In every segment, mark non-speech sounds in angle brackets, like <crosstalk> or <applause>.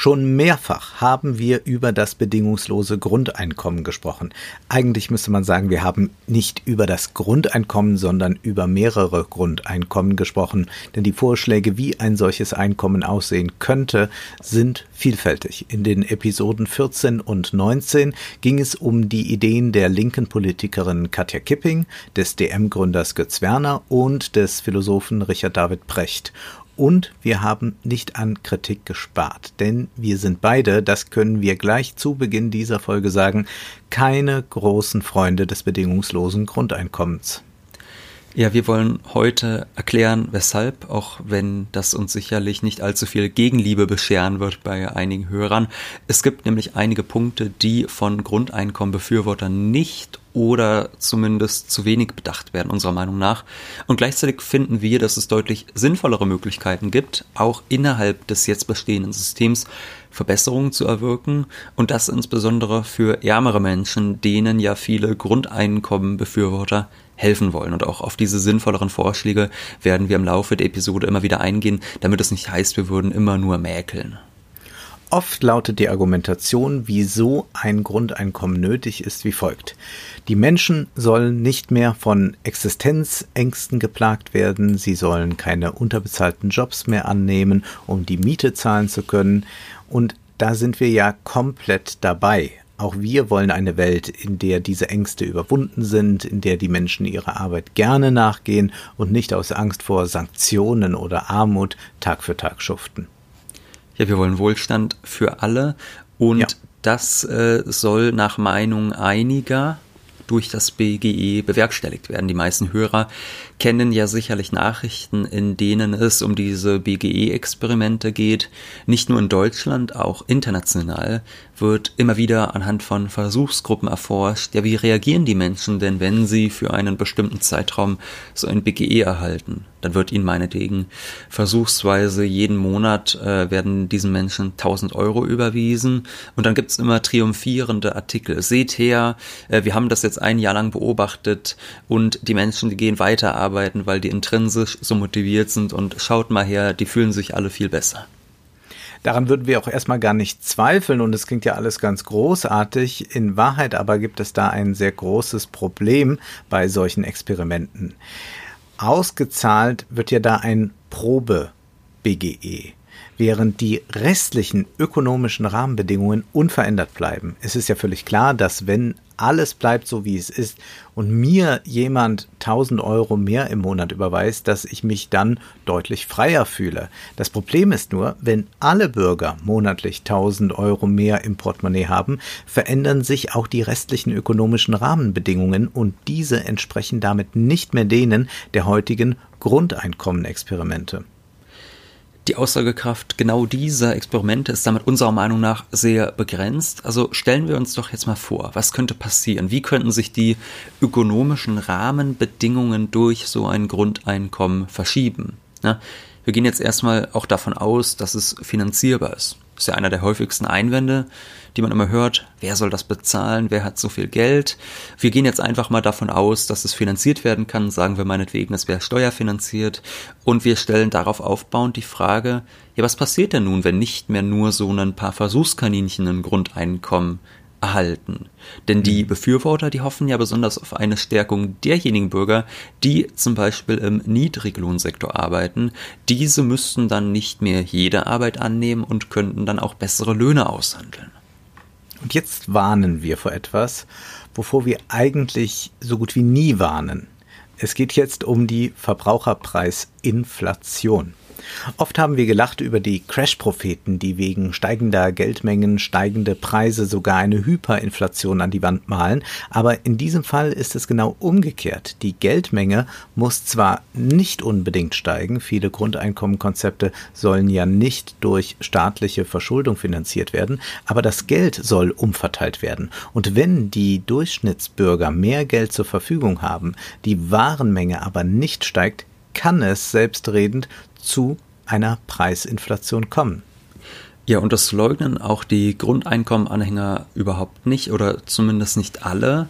Schon mehrfach haben wir über das bedingungslose Grundeinkommen gesprochen. Eigentlich müsste man sagen, wir haben nicht über das Grundeinkommen, sondern über mehrere Grundeinkommen gesprochen, denn die Vorschläge, wie ein solches Einkommen aussehen könnte, sind vielfältig. In den Episoden 14 und 19 ging es um die Ideen der linken Politikerin Katja Kipping, des DM-Gründers Götz Werner und des Philosophen Richard David Brecht. Und wir haben nicht an Kritik gespart, denn wir sind beide, das können wir gleich zu Beginn dieser Folge sagen, keine großen Freunde des bedingungslosen Grundeinkommens. Ja, wir wollen heute erklären, weshalb, auch wenn das uns sicherlich nicht allzu viel Gegenliebe bescheren wird bei einigen Hörern. Es gibt nämlich einige Punkte, die von Grundeinkommenbefürwortern nicht oder zumindest zu wenig bedacht werden, unserer Meinung nach. Und gleichzeitig finden wir, dass es deutlich sinnvollere Möglichkeiten gibt, auch innerhalb des jetzt bestehenden Systems Verbesserungen zu erwirken und das insbesondere für ärmere Menschen, denen ja viele Grundeinkommenbefürworter helfen wollen. Und auch auf diese sinnvolleren Vorschläge werden wir im Laufe der Episode immer wieder eingehen, damit es nicht heißt, wir würden immer nur mäkeln. Oft lautet die Argumentation, wieso ein Grundeinkommen nötig ist, wie folgt. Die Menschen sollen nicht mehr von Existenzängsten geplagt werden, sie sollen keine unterbezahlten Jobs mehr annehmen, um die Miete zahlen zu können, und da sind wir ja komplett dabei. Auch wir wollen eine Welt, in der diese Ängste überwunden sind, in der die Menschen ihrer Arbeit gerne nachgehen und nicht aus Angst vor Sanktionen oder Armut Tag für Tag schuften ja, wir wollen Wohlstand für alle und ja. das äh, soll nach Meinung einiger durch das BGE bewerkstelligt werden. Die meisten Hörer kennen ja sicherlich Nachrichten, in denen es um diese BGE-Experimente geht. Nicht nur in Deutschland, auch international wird immer wieder anhand von Versuchsgruppen erforscht, ja, wie reagieren die Menschen denn, wenn sie für einen bestimmten Zeitraum so ein BGE erhalten? Dann wird ihnen meinetwegen versuchsweise jeden Monat äh, werden diesen Menschen 1000 Euro überwiesen und dann gibt's immer triumphierende Artikel. Seht her, äh, wir haben das jetzt ein Jahr lang beobachtet und die Menschen, die gehen weiter arbeiten, weil die intrinsisch so motiviert sind und schaut mal her, die fühlen sich alle viel besser. Daran würden wir auch erstmal gar nicht zweifeln und es klingt ja alles ganz großartig. In Wahrheit aber gibt es da ein sehr großes Problem bei solchen Experimenten. Ausgezahlt wird ja da ein Probe-BGE während die restlichen ökonomischen Rahmenbedingungen unverändert bleiben. Es ist ja völlig klar, dass wenn alles bleibt so, wie es ist und mir jemand 1000 Euro mehr im Monat überweist, dass ich mich dann deutlich freier fühle. Das Problem ist nur, wenn alle Bürger monatlich 1000 Euro mehr im Portemonnaie haben, verändern sich auch die restlichen ökonomischen Rahmenbedingungen und diese entsprechen damit nicht mehr denen der heutigen Grundeinkommenexperimente. Die Aussagekraft genau dieser Experimente ist damit unserer Meinung nach sehr begrenzt. Also stellen wir uns doch jetzt mal vor, was könnte passieren? Wie könnten sich die ökonomischen Rahmenbedingungen durch so ein Grundeinkommen verschieben? Ja, wir gehen jetzt erstmal auch davon aus, dass es finanzierbar ist. Das ist ja einer der häufigsten Einwände, die man immer hört. Wer soll das bezahlen? Wer hat so viel Geld? Wir gehen jetzt einfach mal davon aus, dass es finanziert werden kann. Sagen wir meinetwegen, es wäre steuerfinanziert. Und wir stellen darauf aufbauend die Frage, ja, was passiert denn nun, wenn nicht mehr nur so ein paar Versuchskaninchen ein Grundeinkommen erhalten. Denn die mhm. Befürworter, die hoffen ja besonders auf eine Stärkung derjenigen Bürger, die zum Beispiel im Niedriglohnsektor arbeiten. Diese müssten dann nicht mehr jede Arbeit annehmen und könnten dann auch bessere Löhne aushandeln. Und jetzt warnen wir vor etwas, wovor wir eigentlich so gut wie nie warnen. Es geht jetzt um die Verbraucherpreisinflation. Oft haben wir gelacht über die Crash-Propheten, die wegen steigender Geldmengen, steigende Preise sogar eine Hyperinflation an die Wand malen. Aber in diesem Fall ist es genau umgekehrt. Die Geldmenge muss zwar nicht unbedingt steigen, viele Grundeinkommenkonzepte sollen ja nicht durch staatliche Verschuldung finanziert werden, aber das Geld soll umverteilt werden. Und wenn die Durchschnittsbürger mehr Geld zur Verfügung haben, die Warenmenge aber nicht steigt, kann es selbstredend zu einer Preisinflation kommen. Ja, und das leugnen auch die Grundeinkommenanhänger überhaupt nicht oder zumindest nicht alle.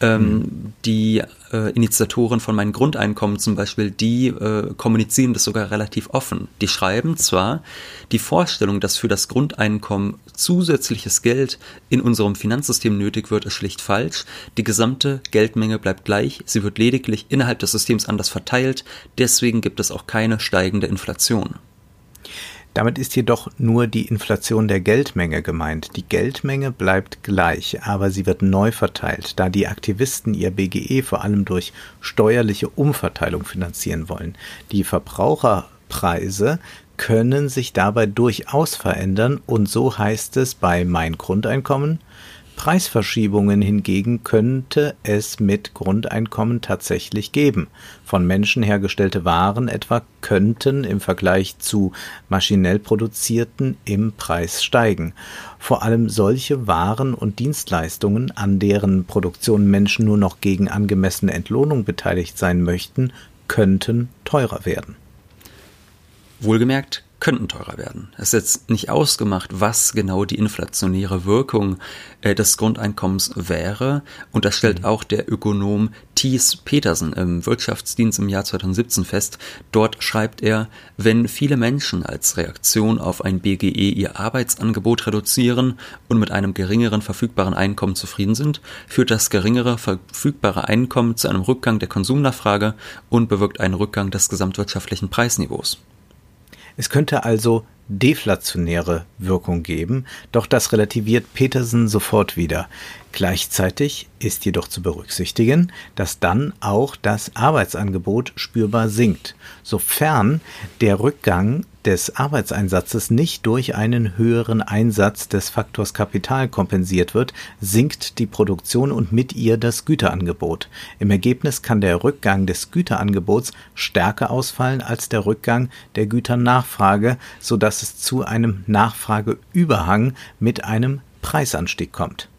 Ähm, mhm. Die äh, Initiatoren von meinen Grundeinkommen zum Beispiel, die äh, kommunizieren das sogar relativ offen. Die schreiben zwar, die Vorstellung, dass für das Grundeinkommen zusätzliches Geld in unserem Finanzsystem nötig wird, ist schlicht falsch. Die gesamte Geldmenge bleibt gleich, sie wird lediglich innerhalb des Systems anders verteilt, deswegen gibt es auch keine steigende Inflation. Damit ist jedoch nur die Inflation der Geldmenge gemeint. Die Geldmenge bleibt gleich, aber sie wird neu verteilt, da die Aktivisten ihr BGE vor allem durch steuerliche Umverteilung finanzieren wollen. Die Verbraucherpreise können sich dabei durchaus verändern und so heißt es bei Mein Grundeinkommen Preisverschiebungen hingegen könnte es mit Grundeinkommen tatsächlich geben. Von Menschen hergestellte Waren etwa könnten im Vergleich zu maschinell produzierten im Preis steigen. Vor allem solche Waren und Dienstleistungen, an deren Produktion Menschen nur noch gegen angemessene Entlohnung beteiligt sein möchten, könnten teurer werden. Wohlgemerkt, könnten teurer werden. Es ist jetzt nicht ausgemacht, was genau die inflationäre Wirkung äh, des Grundeinkommens wäre. Und das stellt mhm. auch der Ökonom Thies Petersen im Wirtschaftsdienst im Jahr 2017 fest. Dort schreibt er, wenn viele Menschen als Reaktion auf ein BGE ihr Arbeitsangebot reduzieren und mit einem geringeren verfügbaren Einkommen zufrieden sind, führt das geringere verfügbare Einkommen zu einem Rückgang der Konsumnachfrage und bewirkt einen Rückgang des gesamtwirtschaftlichen Preisniveaus. Es könnte also deflationäre Wirkung geben, doch das relativiert Petersen sofort wieder. Gleichzeitig ist jedoch zu berücksichtigen, dass dann auch das Arbeitsangebot spürbar sinkt, sofern der Rückgang des Arbeitseinsatzes nicht durch einen höheren Einsatz des Faktors Kapital kompensiert wird, sinkt die Produktion und mit ihr das Güterangebot. Im Ergebnis kann der Rückgang des Güterangebots stärker ausfallen als der Rückgang der Güternachfrage, so dass es zu einem Nachfrageüberhang mit einem Preisanstieg kommt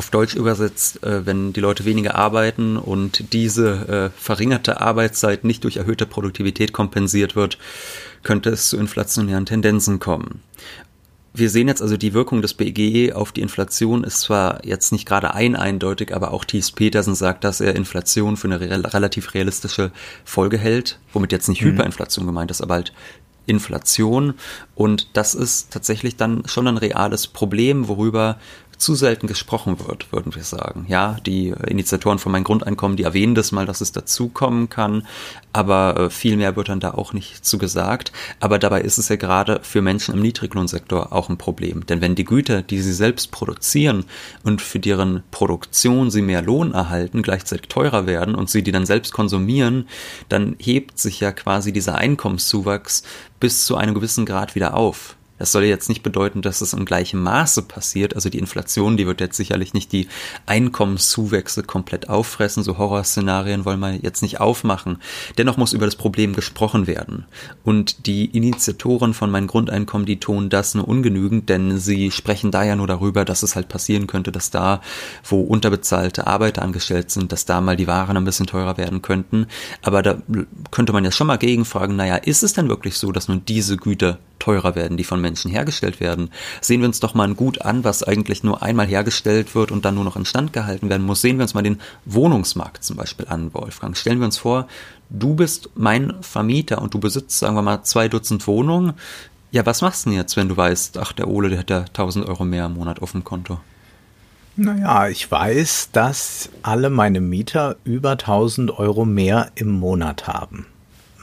auf Deutsch übersetzt, äh, wenn die Leute weniger arbeiten und diese äh, verringerte Arbeitszeit nicht durch erhöhte Produktivität kompensiert wird, könnte es zu inflationären Tendenzen kommen. Wir sehen jetzt also die Wirkung des BGE auf die Inflation ist zwar jetzt nicht gerade ein eindeutig, aber auch Thies Petersen sagt, dass er Inflation für eine re relativ realistische Folge hält, womit jetzt nicht mhm. Hyperinflation gemeint ist, aber halt Inflation. Und das ist tatsächlich dann schon ein reales Problem, worüber zu selten gesprochen wird, würden wir sagen. Ja, die Initiatoren von Mein Grundeinkommen, die erwähnen das mal, dass es dazukommen kann, aber äh, viel mehr wird dann da auch nicht zu gesagt. Aber dabei ist es ja gerade für Menschen im Niedriglohnsektor auch ein Problem. Denn wenn die Güter, die sie selbst produzieren und für deren Produktion sie mehr Lohn erhalten, gleichzeitig teurer werden und sie die dann selbst konsumieren, dann hebt sich ja quasi dieser Einkommenszuwachs bis zu einem gewissen Grad wieder auf. Das soll jetzt nicht bedeuten, dass es im gleichen Maße passiert. Also die Inflation, die wird jetzt sicherlich nicht die Einkommenszuwächse komplett auffressen. So Horrorszenarien wollen wir jetzt nicht aufmachen. Dennoch muss über das Problem gesprochen werden. Und die Initiatoren von Mein Grundeinkommen, die tun das nur ungenügend, denn sie sprechen da ja nur darüber, dass es halt passieren könnte, dass da, wo unterbezahlte Arbeiter angestellt sind, dass da mal die Waren ein bisschen teurer werden könnten. Aber da könnte man ja schon mal gegenfragen, naja, ist es denn wirklich so, dass nun diese Güter teurer werden, die von Menschen hergestellt werden. Sehen wir uns doch mal ein Gut an, was eigentlich nur einmal hergestellt wird und dann nur noch instand gehalten werden muss. Sehen wir uns mal den Wohnungsmarkt zum Beispiel an, Wolfgang. Stellen wir uns vor, du bist mein Vermieter und du besitzt, sagen wir mal, zwei Dutzend Wohnungen. Ja, was machst du denn jetzt, wenn du weißt, ach, der Ole, der hat ja 1000 Euro mehr im Monat auf dem Konto? Naja, ich weiß, dass alle meine Mieter über 1000 Euro mehr im Monat haben.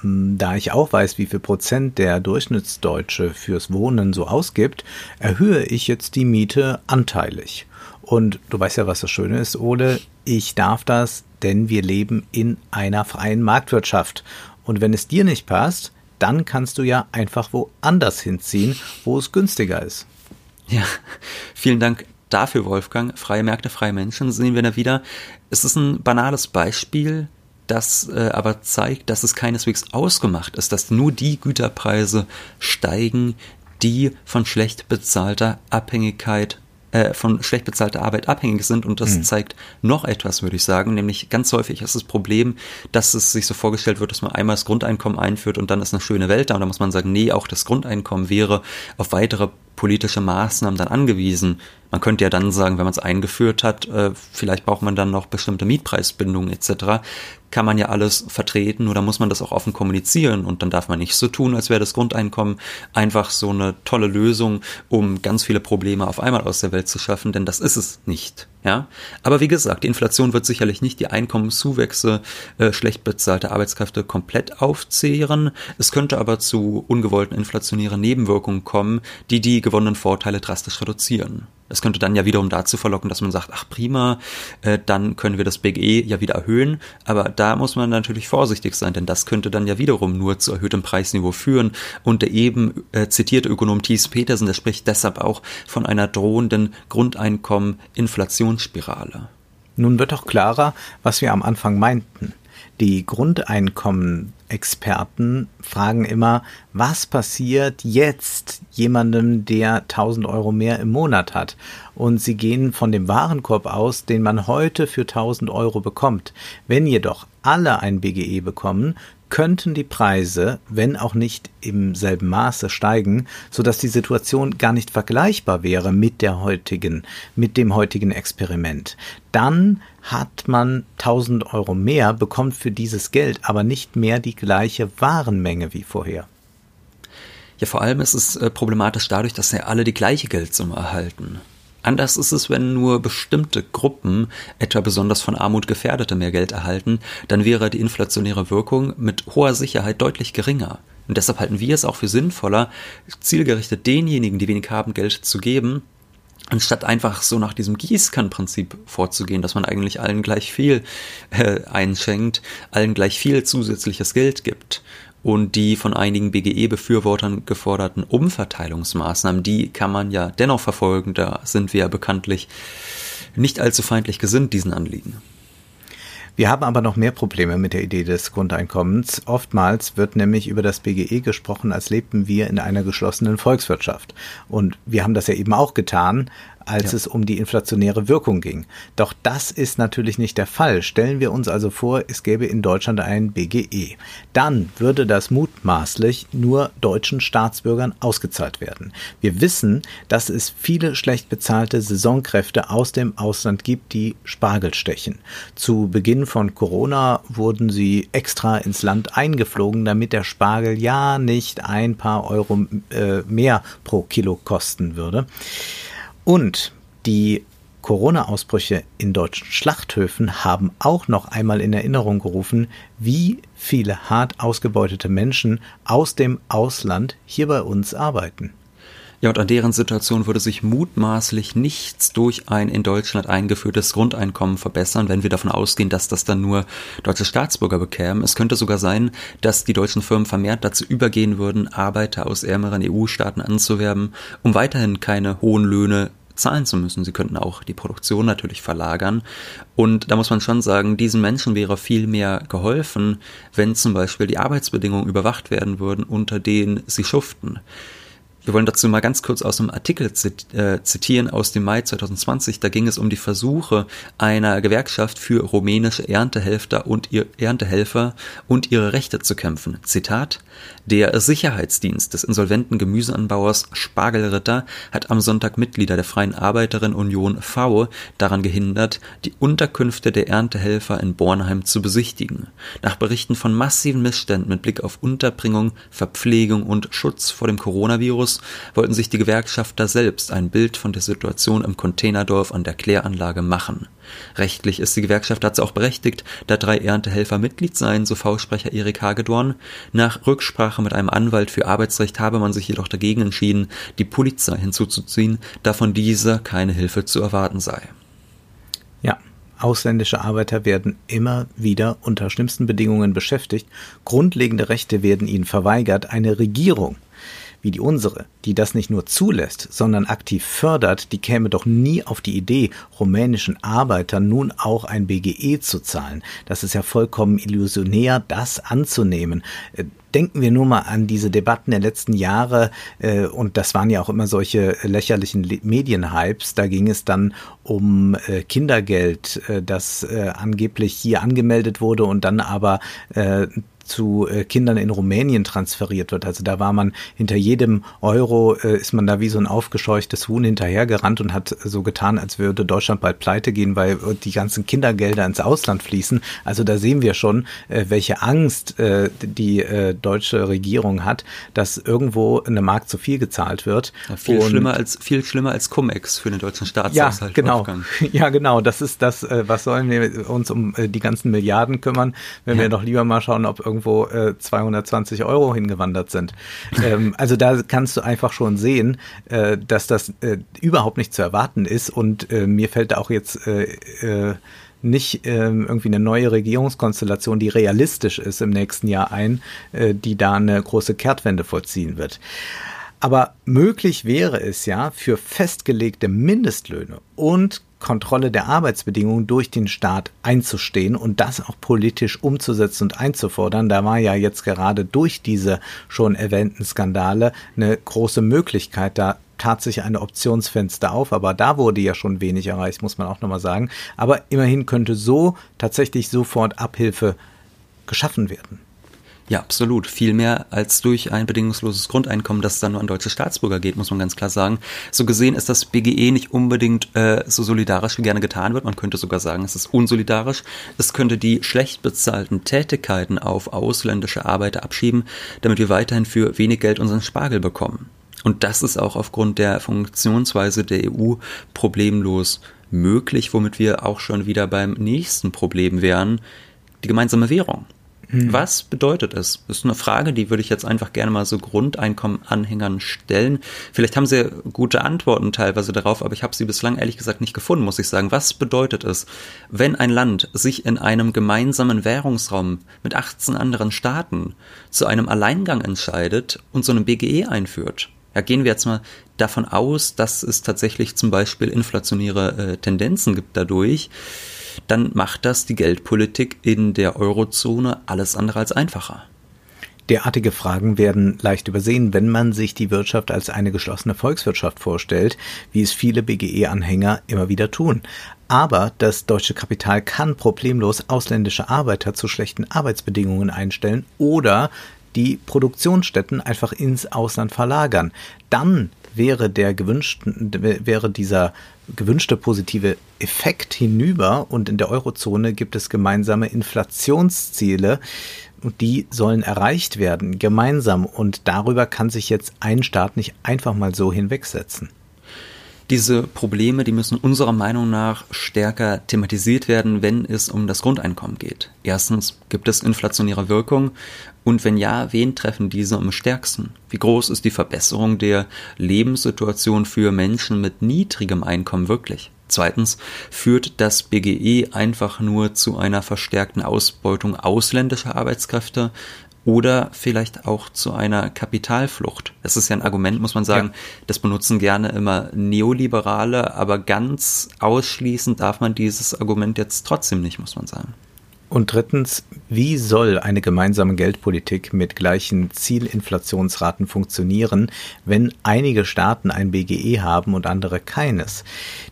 Hm, da ich auch weiß, wie viel Prozent der Durchschnittsdeutsche fürs Wohnen so ausgibt, erhöhe ich jetzt die Miete anteilig. Und du weißt ja, was das Schöne ist, Ole, ich darf das, denn wir leben in einer freien Marktwirtschaft. Und wenn es dir nicht passt, dann kannst du ja einfach woanders hinziehen, wo es günstiger ist. Ja, vielen Dank dafür, Wolfgang. Freie Märkte, freie Menschen sehen wir da wieder. Es ist ein banales Beispiel, das äh, aber zeigt, dass es keineswegs ausgemacht ist, dass nur die Güterpreise steigen, die von schlecht bezahlter Abhängigkeit äh, von schlecht bezahlter Arbeit abhängig sind. Und das mhm. zeigt noch etwas, würde ich sagen, nämlich ganz häufig ist das Problem, dass es sich so vorgestellt wird, dass man einmal das Grundeinkommen einführt und dann ist eine schöne Welt da. Und da muss man sagen, nee, auch das Grundeinkommen wäre auf weitere politische Maßnahmen dann angewiesen. Man könnte ja dann sagen, wenn man es eingeführt hat, äh, vielleicht braucht man dann noch bestimmte Mietpreisbindungen etc. Kann man ja alles vertreten, nur da muss man das auch offen kommunizieren und dann darf man nicht so tun, als wäre das Grundeinkommen einfach so eine tolle Lösung, um ganz viele Probleme auf einmal aus der Welt zu schaffen, denn das ist es nicht. Ja, aber wie gesagt, die Inflation wird sicherlich nicht die Einkommenszuwächse äh, schlecht bezahlter Arbeitskräfte komplett aufzehren. Es könnte aber zu ungewollten inflationären Nebenwirkungen kommen, die die gewonnenen Vorteile drastisch reduzieren. Es könnte dann ja wiederum dazu verlocken, dass man sagt, ach prima, äh, dann können wir das BGE ja wieder erhöhen. Aber da muss man natürlich vorsichtig sein, denn das könnte dann ja wiederum nur zu erhöhtem Preisniveau führen. Und der eben äh, zitierte Ökonom Thies Petersen, der spricht deshalb auch von einer drohenden Grundeinkommen-Inflationsspirale. Nun wird auch klarer, was wir am Anfang meinten. Die Grundeinkommen-Experten fragen immer, was passiert jetzt jemandem, der 1000 Euro mehr im Monat hat? Und sie gehen von dem Warenkorb aus, den man heute für 1000 Euro bekommt. Wenn jedoch alle ein BGE bekommen, könnten die Preise, wenn auch nicht im selben Maße steigen, so dass die Situation gar nicht vergleichbar wäre mit der heutigen, mit dem heutigen Experiment. Dann hat man 1000 Euro mehr, bekommt für dieses Geld aber nicht mehr die gleiche Warenmenge wie vorher. Ja, vor allem ist es äh, problematisch dadurch, dass ja alle die gleiche Geldsumme erhalten. Anders ist es, wenn nur bestimmte Gruppen, etwa besonders von Armut gefährdete, mehr Geld erhalten, dann wäre die inflationäre Wirkung mit hoher Sicherheit deutlich geringer. Und deshalb halten wir es auch für sinnvoller, zielgerichtet denjenigen, die wenig haben, Geld zu geben, anstatt einfach so nach diesem Gießkannenprinzip vorzugehen, dass man eigentlich allen gleich viel äh, einschenkt, allen gleich viel zusätzliches Geld gibt. Und die von einigen BGE-Befürwortern geforderten Umverteilungsmaßnahmen, die kann man ja dennoch verfolgen. Da sind wir ja bekanntlich nicht allzu feindlich gesinnt diesen Anliegen. Wir haben aber noch mehr Probleme mit der Idee des Grundeinkommens. Oftmals wird nämlich über das BGE gesprochen, als lebten wir in einer geschlossenen Volkswirtschaft. Und wir haben das ja eben auch getan, als ja. es um die inflationäre Wirkung ging. Doch das ist natürlich nicht der Fall. Stellen wir uns also vor, es gäbe in Deutschland ein BGE. Dann würde das mutmaßlich nur deutschen Staatsbürgern ausgezahlt werden. Wir wissen, dass es viele schlecht bezahlte Saisonkräfte aus dem Ausland gibt, die Spargel stechen. Zu Beginn von Corona wurden sie extra ins Land eingeflogen, damit der Spargel ja nicht ein paar Euro äh, mehr pro Kilo kosten würde. Und die Corona-Ausbrüche in deutschen Schlachthöfen haben auch noch einmal in Erinnerung gerufen, wie viele hart ausgebeutete Menschen aus dem Ausland hier bei uns arbeiten. Ja, und an deren Situation würde sich mutmaßlich nichts durch ein in Deutschland eingeführtes Grundeinkommen verbessern, wenn wir davon ausgehen, dass das dann nur deutsche Staatsbürger bekämen. Es könnte sogar sein, dass die deutschen Firmen vermehrt dazu übergehen würden, Arbeiter aus ärmeren EU-Staaten anzuwerben, um weiterhin keine hohen Löhne zahlen zu müssen. Sie könnten auch die Produktion natürlich verlagern. Und da muss man schon sagen, diesen Menschen wäre viel mehr geholfen, wenn zum Beispiel die Arbeitsbedingungen überwacht werden würden, unter denen sie schuften. Wir wollen dazu mal ganz kurz aus einem Artikel äh, zitieren aus dem Mai 2020. Da ging es um die Versuche einer Gewerkschaft für rumänische Erntehelfer und, ihr, Erntehelfer und ihre Rechte zu kämpfen. Zitat: Der Sicherheitsdienst des insolventen Gemüseanbauers Spargelritter hat am Sonntag Mitglieder der Freien Arbeiterin Union V daran gehindert, die Unterkünfte der Erntehelfer in Bornheim zu besichtigen. Nach Berichten von massiven Missständen mit Blick auf Unterbringung, Verpflegung und Schutz vor dem Coronavirus wollten sich die Gewerkschafter selbst ein Bild von der Situation im Containerdorf an der Kläranlage machen. Rechtlich ist die Gewerkschaft dazu auch berechtigt, da drei Erntehelfer Mitglied seien, so V-Sprecher Erik Hagedorn. Nach Rücksprache mit einem Anwalt für Arbeitsrecht habe man sich jedoch dagegen entschieden, die Polizei hinzuzuziehen, da von dieser keine Hilfe zu erwarten sei. Ja, Ausländische Arbeiter werden immer wieder unter schlimmsten Bedingungen beschäftigt, grundlegende Rechte werden ihnen verweigert, eine Regierung wie die unsere, die das nicht nur zulässt, sondern aktiv fördert, die käme doch nie auf die Idee, rumänischen Arbeitern nun auch ein BGE zu zahlen. Das ist ja vollkommen illusionär, das anzunehmen. Äh, denken wir nur mal an diese Debatten der letzten Jahre, äh, und das waren ja auch immer solche lächerlichen Medienhypes. Da ging es dann um äh, Kindergeld, äh, das äh, angeblich hier angemeldet wurde und dann aber äh, zu äh, Kindern in Rumänien transferiert wird. Also da war man hinter jedem Euro, äh, ist man da wie so ein aufgescheuchtes Huhn hinterhergerannt und hat so getan, als würde Deutschland bald pleite gehen, weil die ganzen Kindergelder ins Ausland fließen. Also da sehen wir schon, äh, welche Angst äh, die äh, deutsche Regierung hat, dass irgendwo eine Mark zu viel gezahlt wird. Ja, viel und schlimmer als viel schlimmer als Cum-Ex für den deutschen Staatshaushalt. Ja, genau. <laughs> Ja, genau. Das ist das. Äh, was sollen wir uns um äh, die ganzen Milliarden kümmern, wenn ja. wir doch lieber mal schauen, ob irgendwo irgendwo äh, 220 Euro hingewandert sind. ähm, also da kannst du einfach schon sehen, äh, dass das äh, überhaupt nicht zu erwarten ist und äh, mir fällt auch jetzt äh, äh, nicht ähm, irgendwie eine neue Regierungskonstellation, die realistisch ist im nächsten Jahr ein, die da eine große Kehrtwende vollziehen wird. Aber möglich wäre es ja für festgelegte Mindestlöhne und Kontrolle der Arbeitsbedingungen durch den Staat einzustehen und das auch politisch umzusetzen und einzufordern. Da war ja jetzt gerade durch diese schon erwähnten Skandale eine große Möglichkeit, da tat sich eine Optionsfenster auf, aber da wurde ja schon wenig erreicht, muss man auch nochmal sagen. Aber immerhin könnte so tatsächlich sofort Abhilfe geschaffen werden. Ja, absolut. Viel mehr als durch ein bedingungsloses Grundeinkommen, das dann nur an deutsche Staatsbürger geht, muss man ganz klar sagen. So gesehen ist das BGE nicht unbedingt äh, so solidarisch, wie gerne getan wird. Man könnte sogar sagen, es ist unsolidarisch. Es könnte die schlecht bezahlten Tätigkeiten auf ausländische Arbeiter abschieben, damit wir weiterhin für wenig Geld unseren Spargel bekommen. Und das ist auch aufgrund der Funktionsweise der EU problemlos möglich, womit wir auch schon wieder beim nächsten Problem wären, die gemeinsame Währung. Mhm. Was bedeutet es? Das ist eine Frage, die würde ich jetzt einfach gerne mal so Grundeinkommen-Anhängern stellen. Vielleicht haben sie gute Antworten teilweise darauf, aber ich habe sie bislang ehrlich gesagt nicht gefunden, muss ich sagen. Was bedeutet es, wenn ein Land sich in einem gemeinsamen Währungsraum mit 18 anderen Staaten zu einem Alleingang entscheidet und so einen BGE einführt? Ja, gehen wir jetzt mal davon aus, dass es tatsächlich zum Beispiel inflationäre äh, Tendenzen gibt dadurch dann macht das die Geldpolitik in der Eurozone alles andere als einfacher. Derartige Fragen werden leicht übersehen, wenn man sich die Wirtschaft als eine geschlossene Volkswirtschaft vorstellt, wie es viele BGE-Anhänger immer wieder tun. Aber das deutsche Kapital kann problemlos ausländische Arbeiter zu schlechten Arbeitsbedingungen einstellen oder die Produktionsstätten einfach ins Ausland verlagern. Dann wäre der gewünschten, wäre dieser gewünschte positive Effekt hinüber und in der Eurozone gibt es gemeinsame Inflationsziele und die sollen erreicht werden, gemeinsam und darüber kann sich jetzt ein Staat nicht einfach mal so hinwegsetzen. Diese Probleme, die müssen unserer Meinung nach stärker thematisiert werden, wenn es um das Grundeinkommen geht. Erstens, gibt es inflationäre Wirkung? Und wenn ja, wen treffen diese am stärksten? Wie groß ist die Verbesserung der Lebenssituation für Menschen mit niedrigem Einkommen wirklich? Zweitens, führt das BGE einfach nur zu einer verstärkten Ausbeutung ausländischer Arbeitskräfte? Oder vielleicht auch zu einer Kapitalflucht. Das ist ja ein Argument, muss man sagen, ja. das benutzen gerne immer Neoliberale, aber ganz ausschließen darf man dieses Argument jetzt trotzdem nicht, muss man sagen. Und drittens, wie soll eine gemeinsame Geldpolitik mit gleichen Zielinflationsraten funktionieren, wenn einige Staaten ein BGE haben und andere keines?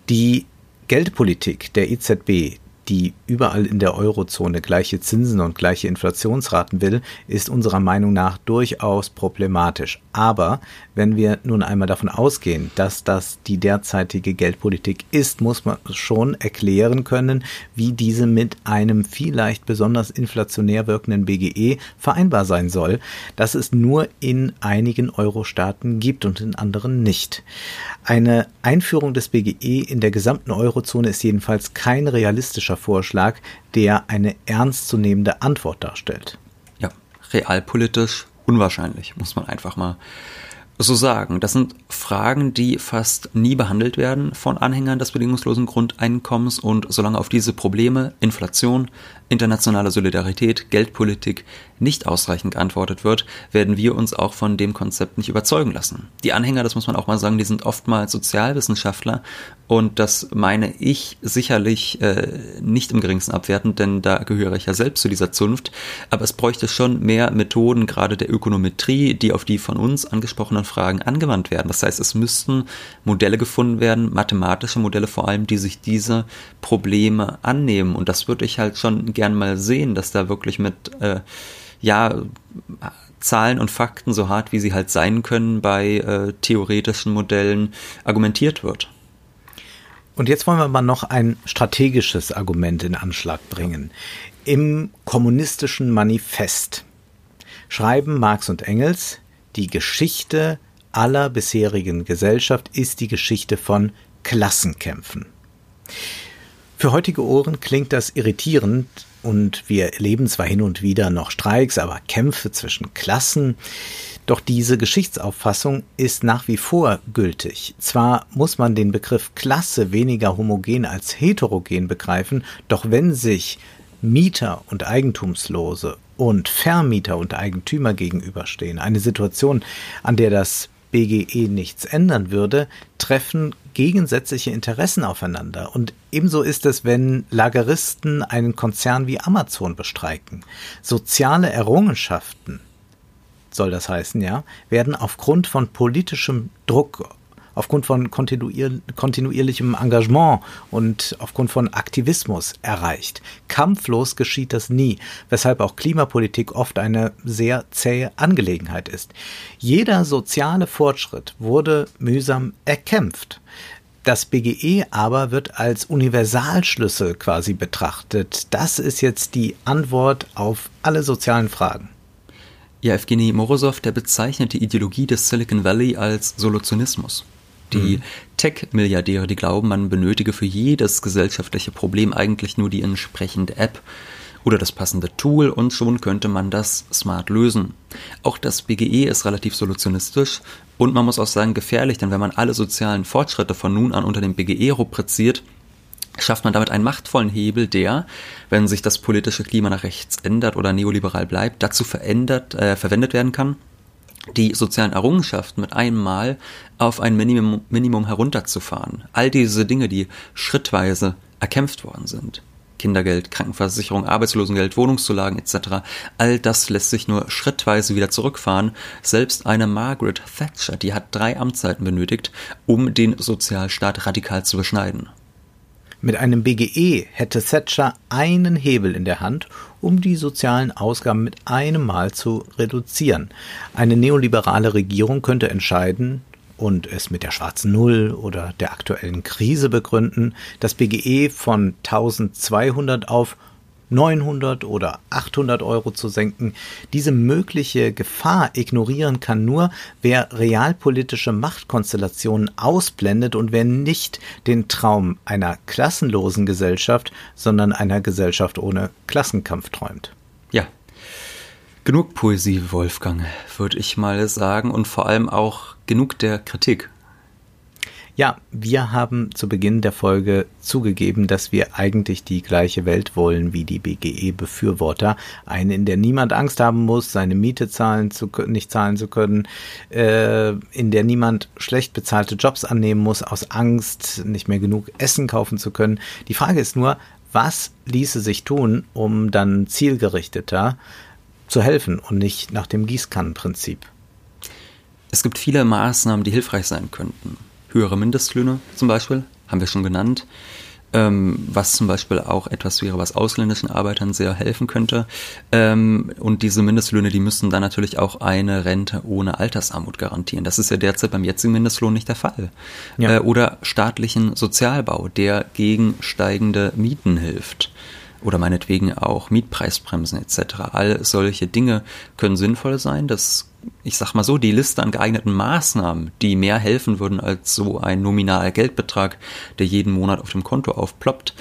Die Geldpolitik der EZB, die überall in der Eurozone gleiche Zinsen und gleiche Inflationsraten will, ist unserer Meinung nach durchaus problematisch. Aber wenn wir nun einmal davon ausgehen, dass das die derzeitige Geldpolitik ist, muss man schon erklären können, wie diese mit einem vielleicht besonders inflationär wirkenden BGE vereinbar sein soll, dass es nur in einigen Euro-Staaten gibt und in anderen nicht. Eine Einführung des BGE in der gesamten Eurozone ist jedenfalls kein realistischer Vorschlag, der eine ernstzunehmende Antwort darstellt. Ja, realpolitisch unwahrscheinlich, muss man einfach mal so sagen. Das sind Fragen, die fast nie behandelt werden von Anhängern des bedingungslosen Grundeinkommens und solange auf diese Probleme, Inflation, internationale Solidarität, Geldpolitik nicht ausreichend geantwortet wird, werden wir uns auch von dem Konzept nicht überzeugen lassen. Die Anhänger, das muss man auch mal sagen, die sind oftmals Sozialwissenschaftler und das meine ich sicherlich äh, nicht im geringsten abwertend, denn da gehöre ich ja selbst zu dieser Zunft. Aber es bräuchte schon mehr Methoden, gerade der Ökonometrie, die auf die von uns angesprochenen Fragen angewandt werden. Das heißt, es müssten Modelle gefunden werden, mathematische Modelle vor allem, die sich diese Probleme annehmen. Und das würde ich halt schon gern mal sehen, dass da wirklich mit, äh, ja, Zahlen und Fakten, so hart wie sie halt sein können, bei äh, theoretischen Modellen argumentiert wird. Und jetzt wollen wir mal noch ein strategisches Argument in Anschlag bringen. Im kommunistischen Manifest schreiben Marx und Engels, die Geschichte aller bisherigen Gesellschaft ist die Geschichte von Klassenkämpfen. Für heutige Ohren klingt das irritierend und wir erleben zwar hin und wieder noch Streiks, aber Kämpfe zwischen Klassen. Doch diese Geschichtsauffassung ist nach wie vor gültig. Zwar muss man den Begriff Klasse weniger homogen als heterogen begreifen, doch wenn sich Mieter und Eigentumslose und Vermieter und Eigentümer gegenüberstehen, eine Situation, an der das BGE nichts ändern würde, treffen gegensätzliche Interessen aufeinander. Und ebenso ist es, wenn Lageristen einen Konzern wie Amazon bestreiken. Soziale Errungenschaften soll das heißen, ja, werden aufgrund von politischem Druck, aufgrund von kontinuier kontinuierlichem Engagement und aufgrund von Aktivismus erreicht. Kampflos geschieht das nie, weshalb auch Klimapolitik oft eine sehr zähe Angelegenheit ist. Jeder soziale Fortschritt wurde mühsam erkämpft. Das BGE aber wird als Universalschlüssel quasi betrachtet. Das ist jetzt die Antwort auf alle sozialen Fragen. Ja, Evgeny Morosow, der bezeichnet die Ideologie des Silicon Valley als Solutionismus. Die mhm. Tech-Milliardäre, die glauben, man benötige für jedes gesellschaftliche Problem eigentlich nur die entsprechende App oder das passende Tool und schon könnte man das smart lösen. Auch das BGE ist relativ solutionistisch und man muss auch sagen gefährlich, denn wenn man alle sozialen Fortschritte von nun an unter dem BGE rubriziert, schafft man damit einen machtvollen Hebel, der, wenn sich das politische Klima nach rechts ändert oder neoliberal bleibt, dazu verändert, äh, verwendet werden kann, die sozialen Errungenschaften mit einem Mal auf ein Minimum, Minimum herunterzufahren. All diese Dinge, die schrittweise erkämpft worden sind. Kindergeld, Krankenversicherung, Arbeitslosengeld, Wohnungszulagen etc. All das lässt sich nur schrittweise wieder zurückfahren. Selbst eine Margaret Thatcher, die hat drei Amtszeiten benötigt, um den Sozialstaat radikal zu beschneiden. Mit einem BGE hätte Thatcher einen Hebel in der Hand, um die sozialen Ausgaben mit einem Mal zu reduzieren. Eine neoliberale Regierung könnte entscheiden und es mit der schwarzen Null oder der aktuellen Krise begründen, das BGE von 1200 auf 900 oder 800 Euro zu senken. Diese mögliche Gefahr ignorieren kann nur, wer realpolitische Machtkonstellationen ausblendet und wer nicht den Traum einer klassenlosen Gesellschaft, sondern einer Gesellschaft ohne Klassenkampf träumt. Ja. Genug Poesie, Wolfgang, würde ich mal sagen, und vor allem auch genug der Kritik. Ja, wir haben zu Beginn der Folge zugegeben, dass wir eigentlich die gleiche Welt wollen wie die BGE-Befürworter. Eine, in der niemand Angst haben muss, seine Miete zahlen zu, nicht zahlen zu können, äh, in der niemand schlecht bezahlte Jobs annehmen muss, aus Angst, nicht mehr genug Essen kaufen zu können. Die Frage ist nur, was ließe sich tun, um dann zielgerichteter zu helfen und nicht nach dem Gießkannenprinzip? Es gibt viele Maßnahmen, die hilfreich sein könnten höhere Mindestlöhne zum Beispiel, haben wir schon genannt, ähm, was zum Beispiel auch etwas wäre, was ausländischen Arbeitern sehr helfen könnte. Ähm, und diese Mindestlöhne, die müssen dann natürlich auch eine Rente ohne Altersarmut garantieren. Das ist ja derzeit beim jetzigen Mindestlohn nicht der Fall. Ja. Äh, oder staatlichen Sozialbau, der gegen steigende Mieten hilft oder meinetwegen auch Mietpreisbremsen etc. All solche Dinge können sinnvoll sein. Das ich sag mal so, die Liste an geeigneten Maßnahmen, die mehr helfen würden als so ein nominaler Geldbetrag, der jeden Monat auf dem Konto aufploppt,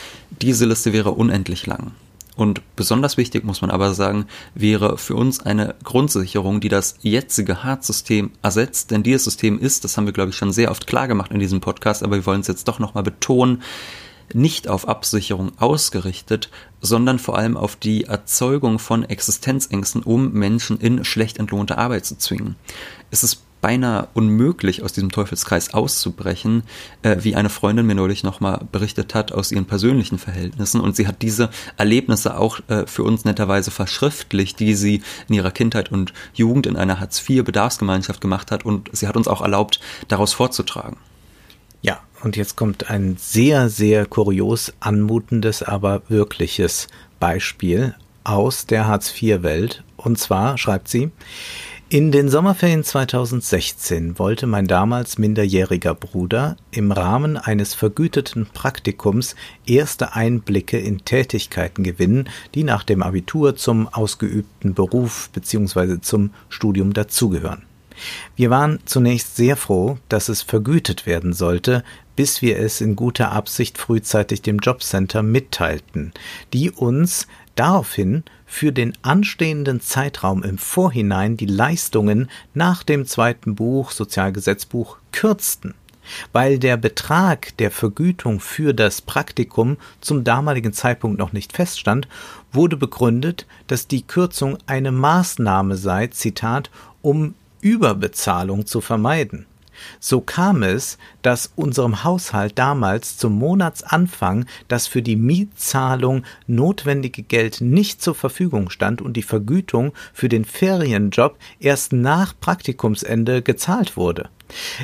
diese Liste wäre unendlich lang. Und besonders wichtig muss man aber sagen, wäre für uns eine Grundsicherung, die das jetzige Hartz-System ersetzt. Denn dieses System ist, das haben wir glaube ich schon sehr oft klar gemacht in diesem Podcast, aber wir wollen es jetzt doch nochmal betonen, nicht auf Absicherung ausgerichtet, sondern vor allem auf die Erzeugung von Existenzängsten, um Menschen in schlecht entlohnte Arbeit zu zwingen. Es ist beinahe unmöglich, aus diesem Teufelskreis auszubrechen, äh, wie eine Freundin mir neulich nochmal berichtet hat aus ihren persönlichen Verhältnissen. Und sie hat diese Erlebnisse auch äh, für uns netterweise verschriftlicht, die sie in ihrer Kindheit und Jugend in einer Hartz-IV-Bedarfsgemeinschaft gemacht hat. Und sie hat uns auch erlaubt, daraus vorzutragen. Und jetzt kommt ein sehr, sehr kurios anmutendes, aber wirkliches Beispiel aus der Hartz-IV-Welt. Und zwar schreibt sie, in den Sommerferien 2016 wollte mein damals minderjähriger Bruder im Rahmen eines vergüteten Praktikums erste Einblicke in Tätigkeiten gewinnen, die nach dem Abitur zum ausgeübten Beruf bzw. zum Studium dazugehören. Wir waren zunächst sehr froh, dass es vergütet werden sollte, bis wir es in guter Absicht frühzeitig dem Jobcenter mitteilten, die uns daraufhin für den anstehenden Zeitraum im Vorhinein die Leistungen nach dem zweiten Buch Sozialgesetzbuch kürzten, weil der Betrag der Vergütung für das Praktikum zum damaligen Zeitpunkt noch nicht feststand, wurde begründet, dass die Kürzung eine Maßnahme sei, Zitat, um Überbezahlung zu vermeiden. So kam es, dass unserem Haushalt damals zum Monatsanfang das für die Mietzahlung notwendige Geld nicht zur Verfügung stand und die Vergütung für den Ferienjob erst nach Praktikumsende gezahlt wurde.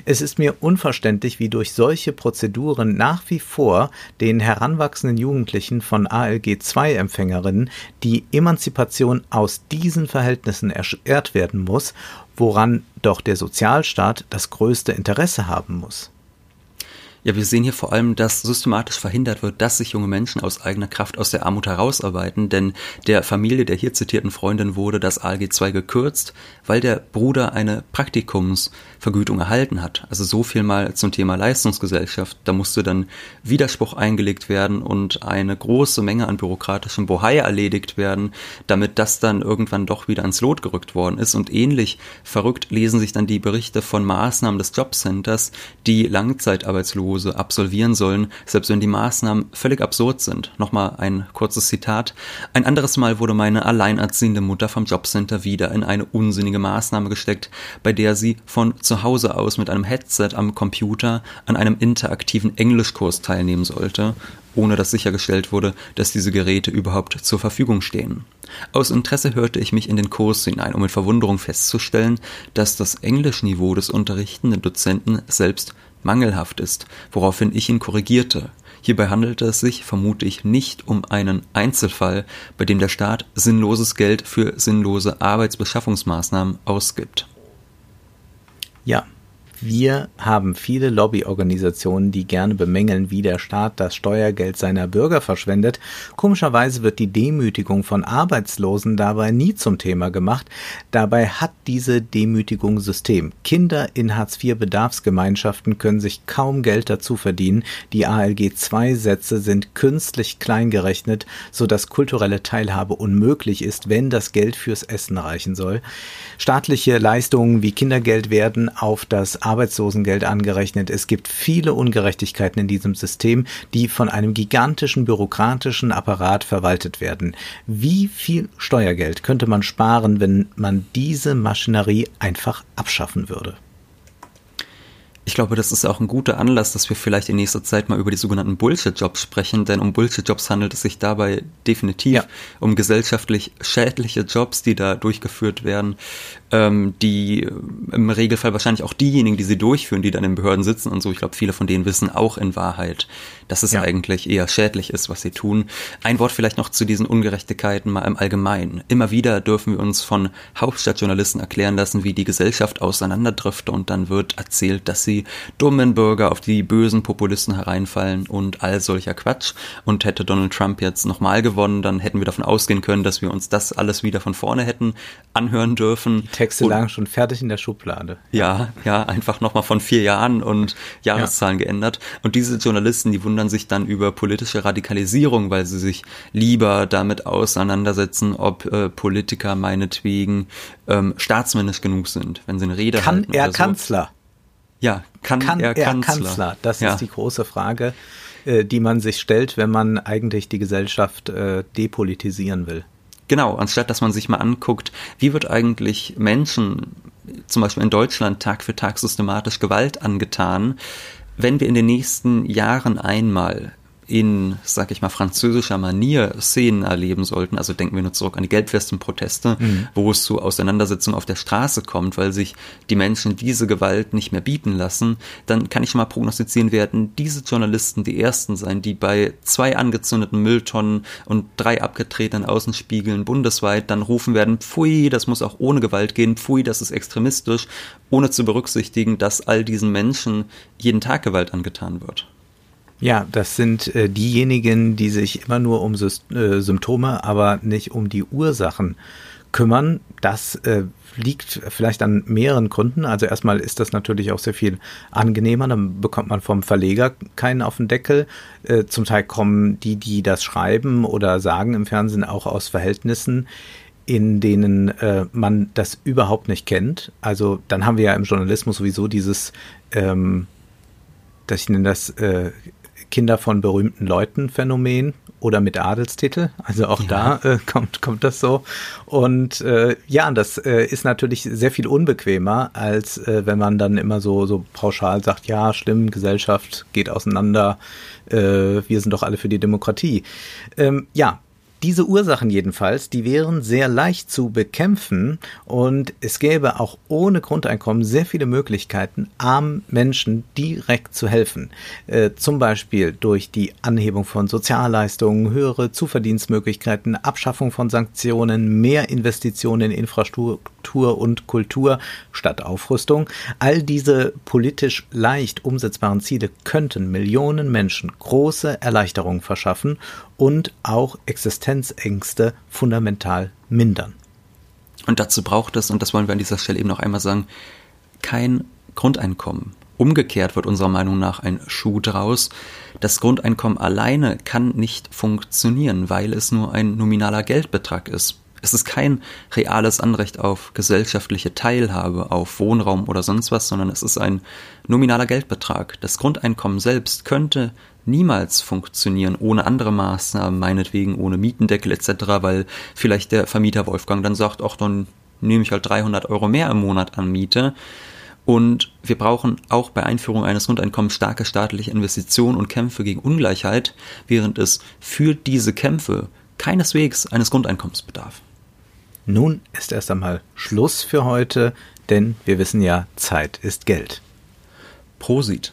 Es ist mir unverständlich, wie durch solche Prozeduren nach wie vor den heranwachsenden Jugendlichen von ALG II-Empfängerinnen die Emanzipation aus diesen Verhältnissen erschwert werden muss, woran doch der Sozialstaat das größte Interesse haben muss. Ja, wir sehen hier vor allem, dass systematisch verhindert wird, dass sich junge Menschen aus eigener Kraft aus der Armut herausarbeiten, denn der Familie der hier zitierten Freundin wurde das ALG II gekürzt, weil der Bruder eine Praktikumsvergütung erhalten hat. Also so viel mal zum Thema Leistungsgesellschaft. Da musste dann Widerspruch eingelegt werden und eine große Menge an bürokratischem Bohai erledigt werden, damit das dann irgendwann doch wieder ans Lot gerückt worden ist. Und ähnlich verrückt lesen sich dann die Berichte von Maßnahmen des Jobcenters, die Langzeitarbeitslosen Arbeitslose absolvieren sollen, selbst wenn die Maßnahmen völlig absurd sind. Nochmal ein kurzes Zitat. Ein anderes Mal wurde meine alleinerziehende Mutter vom Jobcenter wieder in eine unsinnige Maßnahme gesteckt, bei der sie von zu Hause aus mit einem Headset am Computer an einem interaktiven Englischkurs teilnehmen sollte ohne dass sichergestellt wurde, dass diese Geräte überhaupt zur Verfügung stehen. Aus Interesse hörte ich mich in den Kurs hinein, um mit Verwunderung festzustellen, dass das Englischniveau des unterrichtenden Dozenten selbst mangelhaft ist, woraufhin ich ihn korrigierte. Hierbei handelte es sich, vermute ich, nicht um einen Einzelfall, bei dem der Staat sinnloses Geld für sinnlose Arbeitsbeschaffungsmaßnahmen ausgibt. Ja, wir haben viele Lobbyorganisationen, die gerne bemängeln, wie der Staat das Steuergeld seiner Bürger verschwendet. Komischerweise wird die Demütigung von Arbeitslosen dabei nie zum Thema gemacht. Dabei hat diese Demütigung System. Kinder in Hartz-IV-Bedarfsgemeinschaften können sich kaum Geld dazu verdienen. Die ALG-2-Sätze sind künstlich klein gerechnet, sodass kulturelle Teilhabe unmöglich ist, wenn das Geld fürs Essen reichen soll. Staatliche Leistungen wie Kindergeld werden auf das Arbeitslosengeld angerechnet. Es gibt viele Ungerechtigkeiten in diesem System, die von einem gigantischen bürokratischen Apparat verwaltet werden. Wie viel Steuergeld könnte man sparen, wenn man diese Maschinerie einfach abschaffen würde? Ich glaube, das ist auch ein guter Anlass, dass wir vielleicht in nächster Zeit mal über die sogenannten Bullshit-Jobs sprechen, denn um Bullshit-Jobs handelt es sich dabei definitiv ja. um gesellschaftlich schädliche Jobs, die da durchgeführt werden, ähm, die im Regelfall wahrscheinlich auch diejenigen, die sie durchführen, die dann in Behörden sitzen und so. Ich glaube, viele von denen wissen auch in Wahrheit, dass es ja. eigentlich eher schädlich ist, was sie tun. Ein Wort vielleicht noch zu diesen Ungerechtigkeiten mal im Allgemeinen. Immer wieder dürfen wir uns von Hauptstadtjournalisten erklären lassen, wie die Gesellschaft auseinanderdrifte und dann wird erzählt, dass sie dummen Bürger auf die bösen Populisten hereinfallen und all solcher Quatsch. Und hätte Donald Trump jetzt nochmal gewonnen, dann hätten wir davon ausgehen können, dass wir uns das alles wieder von vorne hätten anhören dürfen. Texte und, lagen schon fertig in der Schublade. Ja, ja, einfach nochmal von vier Jahren und Jahreszahlen ja. geändert. Und diese Journalisten, die wundern sich dann über politische Radikalisierung, weil sie sich lieber damit auseinandersetzen, ob äh, Politiker meinetwegen ähm, staatsmännisch genug sind, wenn sie eine Rede Kann halten. Kann er so. Kanzler? Ja, kann, kann er, er Kanzler? Kanzler? Das ja. ist die große Frage. äh, die man sich stellt, wenn man eigentlich die Gesellschaft äh, depolitisieren will. Genau, anstatt dass man sich mal anguckt, wie wird eigentlich Menschen, zum Beispiel in Deutschland, Tag für Tag systematisch Gewalt angetan, wenn wir in den nächsten Jahren einmal in, sag ich mal, französischer Manier Szenen erleben sollten, also denken wir nur zurück an die Gelbwestenproteste, mhm. wo es zu Auseinandersetzungen auf der Straße kommt, weil sich die Menschen diese Gewalt nicht mehr bieten lassen, dann kann ich schon mal prognostizieren, werden diese Journalisten die ersten sein, die bei zwei angezündeten Mülltonnen und drei abgetretenen Außenspiegeln bundesweit dann rufen werden, pfui, das muss auch ohne Gewalt gehen, pfui, das ist extremistisch, ohne zu berücksichtigen, dass all diesen Menschen jeden Tag Gewalt angetan wird. Ja, das sind äh, diejenigen, die sich immer nur um Sy äh, Symptome, aber nicht um die Ursachen kümmern. Das äh, liegt vielleicht an mehreren Gründen. Also erstmal ist das natürlich auch sehr viel angenehmer. Dann bekommt man vom Verleger keinen auf den Deckel. Äh, zum Teil kommen die, die das schreiben oder sagen im Fernsehen auch aus Verhältnissen, in denen äh, man das überhaupt nicht kennt. Also dann haben wir ja im Journalismus sowieso dieses, ähm, dass ich nenne das äh, Kinder von berühmten Leuten Phänomen oder mit Adelstitel. Also auch ja. da äh, kommt, kommt das so. Und äh, ja, das äh, ist natürlich sehr viel unbequemer, als äh, wenn man dann immer so, so pauschal sagt, ja, schlimm, Gesellschaft geht auseinander, äh, wir sind doch alle für die Demokratie. Ähm, ja, diese Ursachen jedenfalls, die wären sehr leicht zu bekämpfen und es gäbe auch ohne Grundeinkommen sehr viele Möglichkeiten, armen Menschen direkt zu helfen. Äh, zum Beispiel durch die Anhebung von Sozialleistungen, höhere Zuverdienstmöglichkeiten, Abschaffung von Sanktionen, mehr Investitionen in Infrastruktur und Kultur statt Aufrüstung. All diese politisch leicht umsetzbaren Ziele könnten Millionen Menschen große Erleichterungen verschaffen und auch Existenzängste fundamental mindern. Und dazu braucht es, und das wollen wir an dieser Stelle eben noch einmal sagen, kein Grundeinkommen. Umgekehrt wird unserer Meinung nach ein Schuh draus. Das Grundeinkommen alleine kann nicht funktionieren, weil es nur ein nominaler Geldbetrag ist. Es ist kein reales Anrecht auf gesellschaftliche Teilhabe, auf Wohnraum oder sonst was, sondern es ist ein nominaler Geldbetrag. Das Grundeinkommen selbst könnte niemals funktionieren ohne andere Maßnahmen, meinetwegen ohne Mietendeckel etc., weil vielleicht der Vermieter Wolfgang dann sagt, ach, dann nehme ich halt 300 Euro mehr im Monat an Miete. Und wir brauchen auch bei Einführung eines Grundeinkommens starke staatliche Investitionen und Kämpfe gegen Ungleichheit, während es für diese Kämpfe keineswegs eines Grundeinkommens bedarf. Nun ist erst einmal Schluss für heute, denn wir wissen ja, Zeit ist Geld. Prosit.